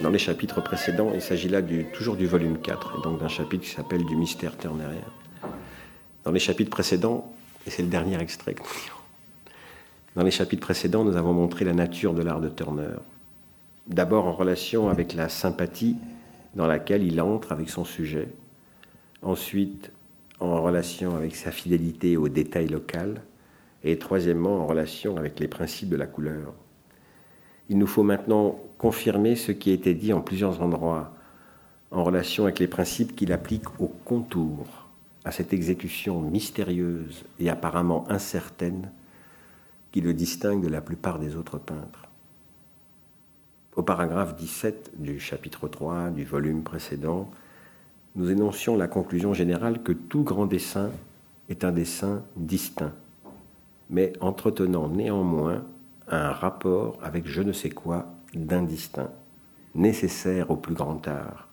Dans les chapitres précédents, il s'agit là toujours du volume 4, et donc d'un chapitre qui s'appelle Du mystère ternérien. Dans les chapitres précédents, et c'est le dernier extrait, dans les chapitres précédents, nous avons montré la nature de l'art de Turner. D'abord en relation avec la sympathie dans laquelle il entre avec son sujet. Ensuite, en relation avec sa fidélité au détail local, et troisièmement en relation avec les principes de la couleur. Il nous faut maintenant confirmer ce qui a été dit en plusieurs endroits en relation avec les principes qu'il applique au contour, à cette exécution mystérieuse et apparemment incertaine qui le distingue de la plupart des autres peintres. Au paragraphe 17 du chapitre 3 du volume précédent, nous énoncions la conclusion générale que tout grand dessin est un dessin distinct, mais entretenant néanmoins un rapport avec je ne sais quoi d'indistinct, nécessaire au plus grand art.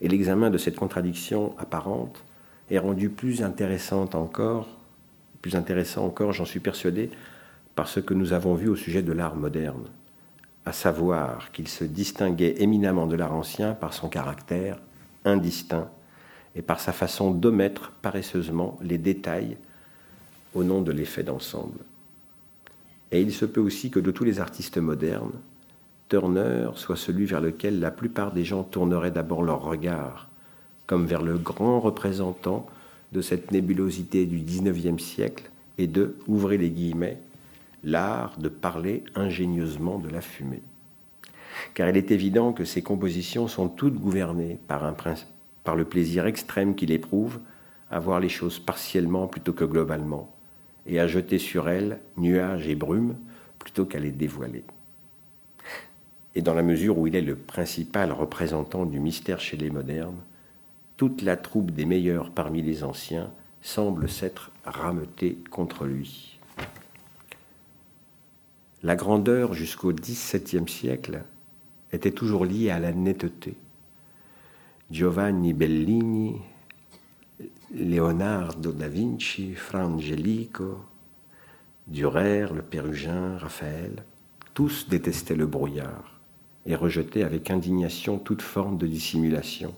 Et l'examen de cette contradiction apparente est rendu plus intéressante encore, plus intéressant encore, j'en suis persuadé, par ce que nous avons vu au sujet de l'art moderne, à savoir qu'il se distinguait éminemment de l'art ancien par son caractère indistinct et par sa façon d'omettre paresseusement les détails au nom de l'effet d'ensemble. Et il se peut aussi que de tous les artistes modernes, Turner soit celui vers lequel la plupart des gens tourneraient d'abord leur regard, comme vers le grand représentant de cette nébulosité du XIXe siècle et de, ouvrez les guillemets, l'art de parler ingénieusement de la fumée. Car il est évident que ces compositions sont toutes gouvernées par, un, par le plaisir extrême qu'il éprouve à voir les choses partiellement plutôt que globalement, et à jeter sur elles nuages et brumes plutôt qu'à les dévoiler. Et dans la mesure où il est le principal représentant du mystère chez les modernes, toute la troupe des meilleurs parmi les anciens semble s'être rameutée contre lui. La grandeur jusqu'au XVIIe siècle était toujours lié à la netteté. Giovanni Bellini, Leonardo da Vinci, Fra Angelico, Durer, le Pérugin, Raphaël, tous détestaient le brouillard et rejetaient avec indignation toute forme de dissimulation.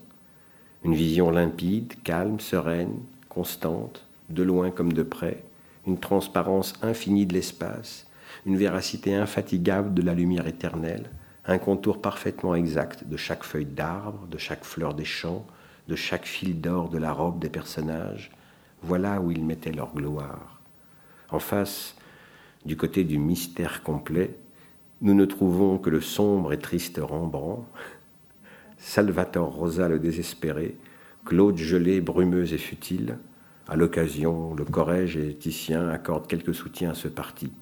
Une vision limpide, calme, sereine, constante, de loin comme de près, une transparence infinie de l'espace, une véracité infatigable de la lumière éternelle, un contour parfaitement exact de chaque feuille d'arbre, de chaque fleur des champs, de chaque fil d'or de la robe des personnages. Voilà où ils mettaient leur gloire. En face, du côté du mystère complet, nous ne trouvons que le sombre et triste Rembrandt, Salvatore Rosa le désespéré, Claude Gelée brumeuse et futile. À l'occasion, le Corrège et Titien accordent quelques soutiens à ce parti.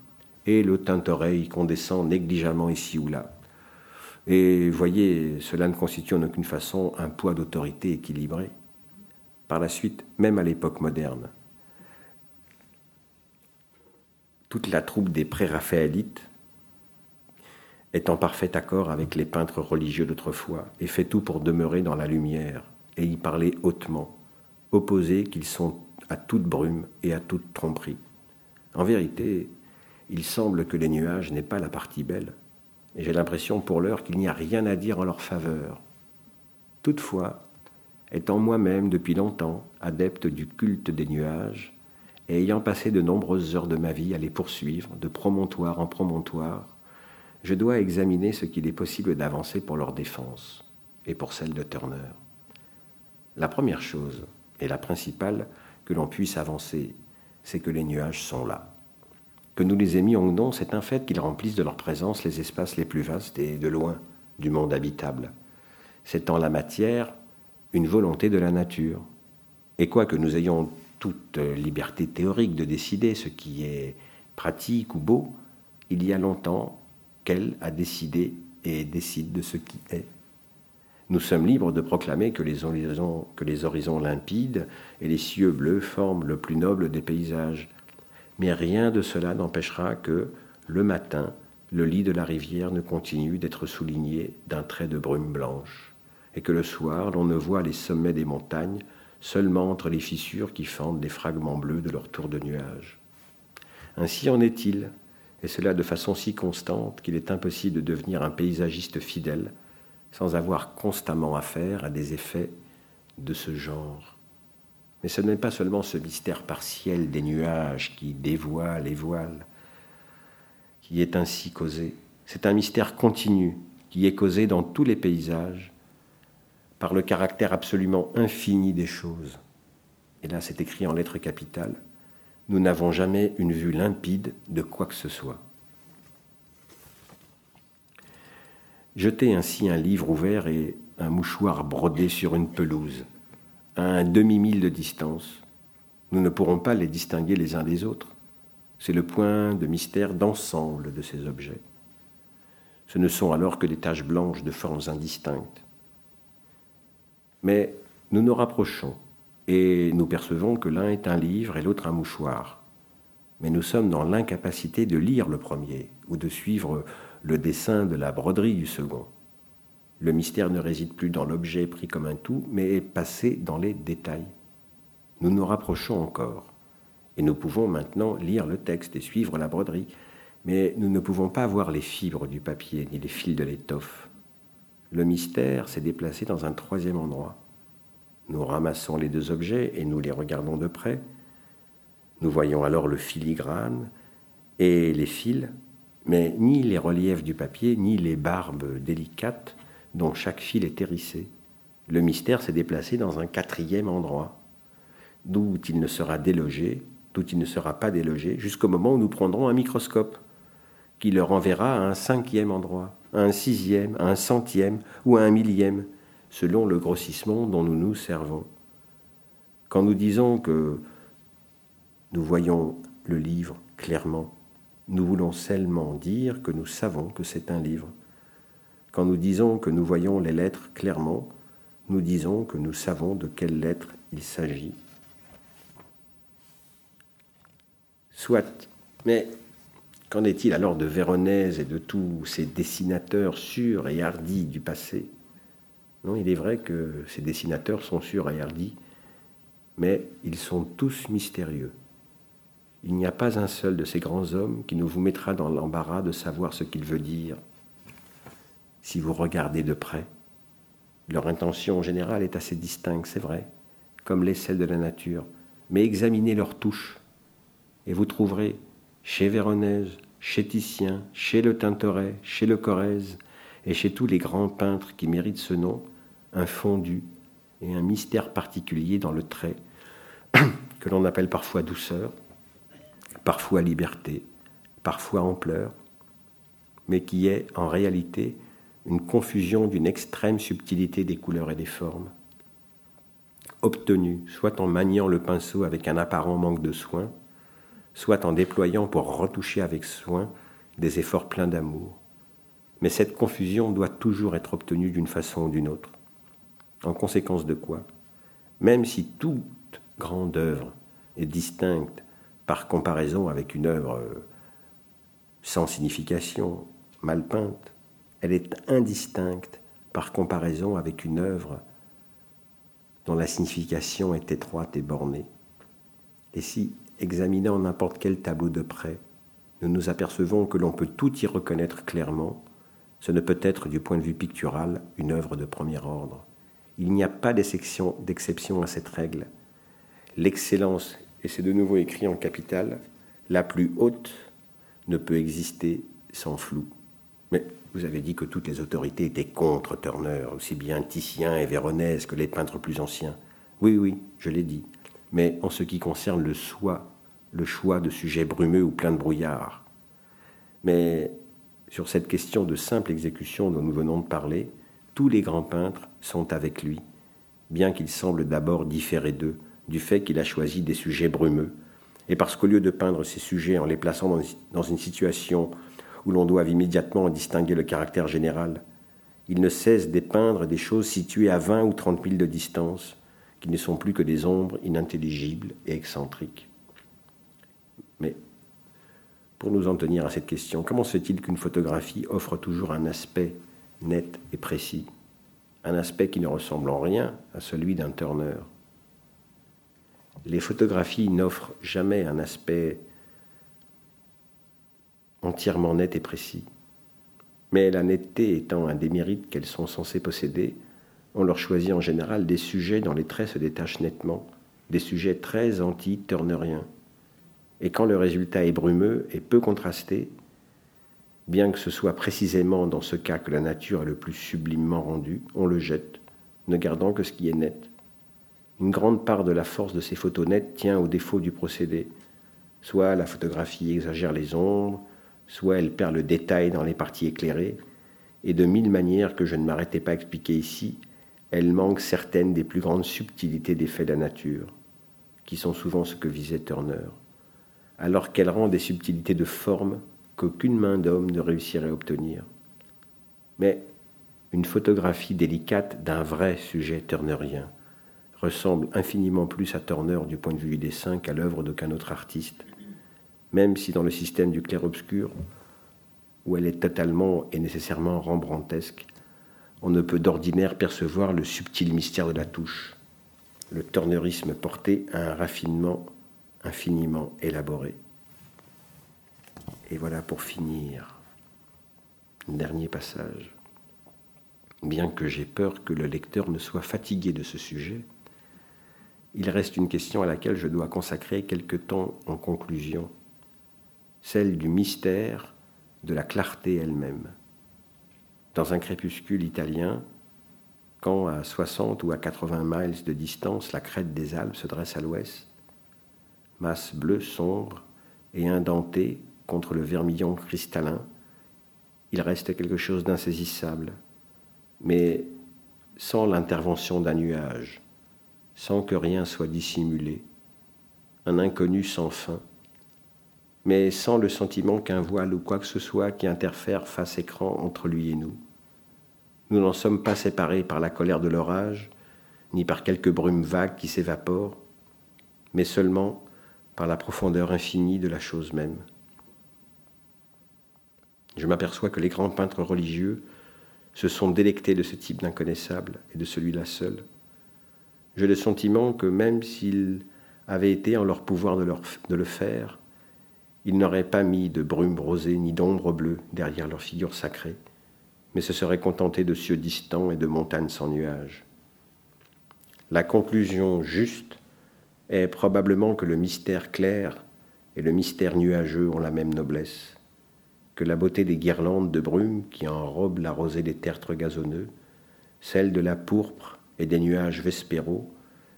Et le teint-oreille qu'on descend négligemment ici ou là. Et voyez, cela ne constitue en aucune façon un poids d'autorité équilibré. Par la suite, même à l'époque moderne, toute la troupe des pré-raphaélites est en parfait accord avec les peintres religieux d'autrefois et fait tout pour demeurer dans la lumière et y parler hautement, opposés qu'ils sont à toute brume et à toute tromperie. En vérité, il semble que les nuages n'aient pas la partie belle, et j'ai l'impression pour l'heure qu'il n'y a rien à dire en leur faveur. Toutefois, étant moi-même depuis longtemps adepte du culte des nuages, et ayant passé de nombreuses heures de ma vie à les poursuivre, de promontoire en promontoire, je dois examiner ce qu'il est possible d'avancer pour leur défense et pour celle de Turner. La première chose, et la principale, que l'on puisse avancer, c'est que les nuages sont là. Que nous les aimions ou non, c'est un fait qu'ils remplissent de leur présence les espaces les plus vastes et de loin du monde habitable. C'est en la matière une volonté de la nature. Et quoique nous ayons toute liberté théorique de décider ce qui est pratique ou beau, il y a longtemps qu'elle a décidé et décide de ce qui est. Nous sommes libres de proclamer que les, horizons, que les horizons limpides et les cieux bleus forment le plus noble des paysages, mais rien de cela n'empêchera que, le matin, le lit de la rivière ne continue d'être souligné d'un trait de brume blanche, et que le soir, l'on ne voit les sommets des montagnes seulement entre les fissures qui fendent les fragments bleus de leur tour de nuages. Ainsi en est-il, et cela de façon si constante qu'il est impossible de devenir un paysagiste fidèle sans avoir constamment affaire à des effets de ce genre. Mais ce n'est pas seulement ce mystère partiel des nuages qui dévoile et voile, qui est ainsi causé. C'est un mystère continu qui est causé dans tous les paysages par le caractère absolument infini des choses et là c'est écrit en lettres capitales, nous n'avons jamais une vue limpide de quoi que ce soit. Jetez ainsi un livre ouvert et un mouchoir brodé sur une pelouse, à un demi-mille de distance. Nous ne pourrons pas les distinguer les uns des autres. C'est le point de mystère d'ensemble de ces objets. Ce ne sont alors que des taches blanches de formes indistinctes. Mais nous nous rapprochons et nous percevons que l'un est un livre et l'autre un mouchoir. Mais nous sommes dans l'incapacité de lire le premier ou de suivre le dessin de la broderie du second. Le mystère ne réside plus dans l'objet pris comme un tout, mais est passé dans les détails. Nous nous rapprochons encore, et nous pouvons maintenant lire le texte et suivre la broderie, mais nous ne pouvons pas voir les fibres du papier ni les fils de l'étoffe. Le mystère s'est déplacé dans un troisième endroit. Nous ramassons les deux objets et nous les regardons de près. Nous voyons alors le filigrane et les fils, mais ni les reliefs du papier, ni les barbes délicates dont chaque fil est hérissé. Le mystère s'est déplacé dans un quatrième endroit, d'où il ne sera délogé, d'où il ne sera pas délogé, jusqu'au moment où nous prendrons un microscope, qui le renverra à un cinquième endroit, à un sixième, à un centième ou à un millième, selon le grossissement dont nous nous servons. Quand nous disons que nous voyons le livre clairement, nous voulons seulement dire que nous savons que c'est un livre. Quand nous disons que nous voyons les lettres clairement, nous disons que nous savons de quelles lettres il s'agit. Soit, mais qu'en est-il alors de Véronèse et de tous ces dessinateurs sûrs et hardis du passé? Non, il est vrai que ces dessinateurs sont sûrs et hardis, mais ils sont tous mystérieux. Il n'y a pas un seul de ces grands hommes qui ne vous mettra dans l'embarras de savoir ce qu'il veut dire. Si vous regardez de près, leur intention générale est assez distincte, c'est vrai, comme les celles de la nature, mais examinez leurs touches, et vous trouverez chez Véronèse, chez Titien, chez le Tintoret, chez le Corrèze, et chez tous les grands peintres qui méritent ce nom, un fondu et un mystère particulier dans le trait, <clears throat> que l'on appelle parfois douceur, parfois liberté, parfois ampleur, mais qui est en réalité une confusion d'une extrême subtilité des couleurs et des formes, obtenue soit en maniant le pinceau avec un apparent manque de soin, soit en déployant pour retoucher avec soin des efforts pleins d'amour. Mais cette confusion doit toujours être obtenue d'une façon ou d'une autre. En conséquence de quoi Même si toute grande œuvre est distincte par comparaison avec une œuvre euh, sans signification, mal peinte, elle est indistincte par comparaison avec une œuvre dont la signification est étroite et bornée. Et si, examinant n'importe quel tableau de près, nous nous apercevons que l'on peut tout y reconnaître clairement, ce ne peut être du point de vue pictural une œuvre de premier ordre. Il n'y a pas d'exception à cette règle. L'excellence et c'est de nouveau écrit en capital, la plus haute ne peut exister sans flou. Mais vous avez dit que toutes les autorités étaient contre Turner, aussi bien Titien et Véronèse que les peintres plus anciens. Oui, oui, je l'ai dit. Mais en ce qui concerne le soi, le choix de sujets brumeux ou pleins de brouillard. Mais sur cette question de simple exécution dont nous venons de parler, tous les grands peintres sont avec lui, bien qu'ils semblent d'abord différer d'eux, du fait qu'il a choisi des sujets brumeux, et parce qu'au lieu de peindre ces sujets en les plaçant dans une situation où l'on doit immédiatement en distinguer le caractère général, il ne cesse dépeindre des choses situées à 20 ou 30 milles de distance, qui ne sont plus que des ombres inintelligibles et excentriques. Mais pour nous en tenir à cette question, comment se fait-il qu'une photographie offre toujours un aspect net et précis, un aspect qui ne ressemble en rien à celui d'un Turner. Les photographies n'offrent jamais un aspect entièrement net et précis. Mais la netteté étant un des mérites qu'elles sont censées posséder, on leur choisit en général des sujets dont les traits se détachent nettement, des sujets très anti-turneriens. Et quand le résultat est brumeux et peu contrasté, bien que ce soit précisément dans ce cas que la nature est le plus sublimement rendue, on le jette, ne gardant que ce qui est net. Une grande part de la force de ces photos nettes tient au défaut du procédé. Soit la photographie exagère les ombres, soit elle perd le détail dans les parties éclairées, et de mille manières que je ne m'arrêtais pas à expliquer ici, elle manque certaines des plus grandes subtilités des faits de la nature, qui sont souvent ce que visait Turner, alors qu'elle rend des subtilités de forme qu'aucune main d'homme ne réussirait à obtenir. Mais une photographie délicate d'un vrai sujet turnerien ressemble infiniment plus à Turner du point de vue du dessin qu'à l'œuvre d'aucun autre artiste, même si dans le système du clair-obscur, où elle est totalement et nécessairement rembrandtesque, on ne peut d'ordinaire percevoir le subtil mystère de la touche, le turnerisme porté à un raffinement infiniment élaboré. Et voilà pour finir, dernier passage. Bien que j'ai peur que le lecteur ne soit fatigué de ce sujet, il reste une question à laquelle je dois consacrer quelque temps en conclusion, celle du mystère de la clarté elle-même. Dans un crépuscule italien, quand à 60 ou à 80 miles de distance la crête des Alpes se dresse à l'ouest, masse bleue sombre et indentée contre le vermillon cristallin, il reste quelque chose d'insaisissable, mais sans l'intervention d'un nuage, sans que rien soit dissimulé, un inconnu sans fin, mais sans le sentiment qu'un voile ou quoi que ce soit qui interfère face écran entre lui et nous. Nous n'en sommes pas séparés par la colère de l'orage, ni par quelques brumes vagues qui s'évaporent, mais seulement par la profondeur infinie de la chose même. Je m'aperçois que les grands peintres religieux se sont délectés de ce type d'inconnaissable et de celui-là seul. J'ai le sentiment que même s'ils avaient été en leur pouvoir de, de le faire, ils n'auraient pas mis de brume rosée ni d'ombre bleue derrière leur figure sacrée, mais se seraient contentés de cieux distants et de montagnes sans nuages. La conclusion juste est probablement que le mystère clair et le mystère nuageux ont la même noblesse, que la beauté des guirlandes de brume qui enrobent la rosée des tertres gazonneux, celle de la pourpre et des nuages vespéraux,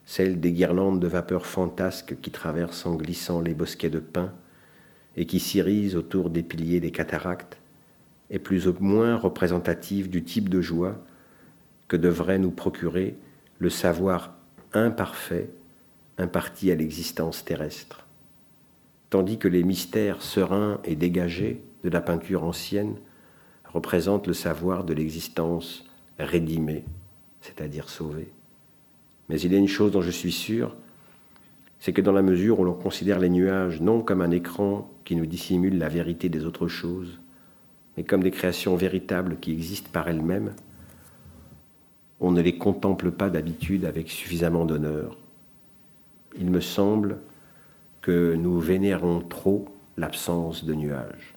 celle des guirlandes de vapeurs fantasques qui traversent en glissant les bosquets de pins et qui s'irisent autour des piliers des cataractes, est plus ou moins représentative du type de joie que devrait nous procurer le savoir imparfait imparti à l'existence terrestre, tandis que les mystères sereins et dégagés de la peinture ancienne représentent le savoir de l'existence rédimée, c'est-à-dire sauvée. Mais il y a une chose dont je suis sûr, c'est que dans la mesure où l'on considère les nuages non comme un écran qui nous dissimule la vérité des autres choses, mais comme des créations véritables qui existent par elles-mêmes, on ne les contemple pas d'habitude avec suffisamment d'honneur. Il me semble que nous vénérons trop l'absence de nuages.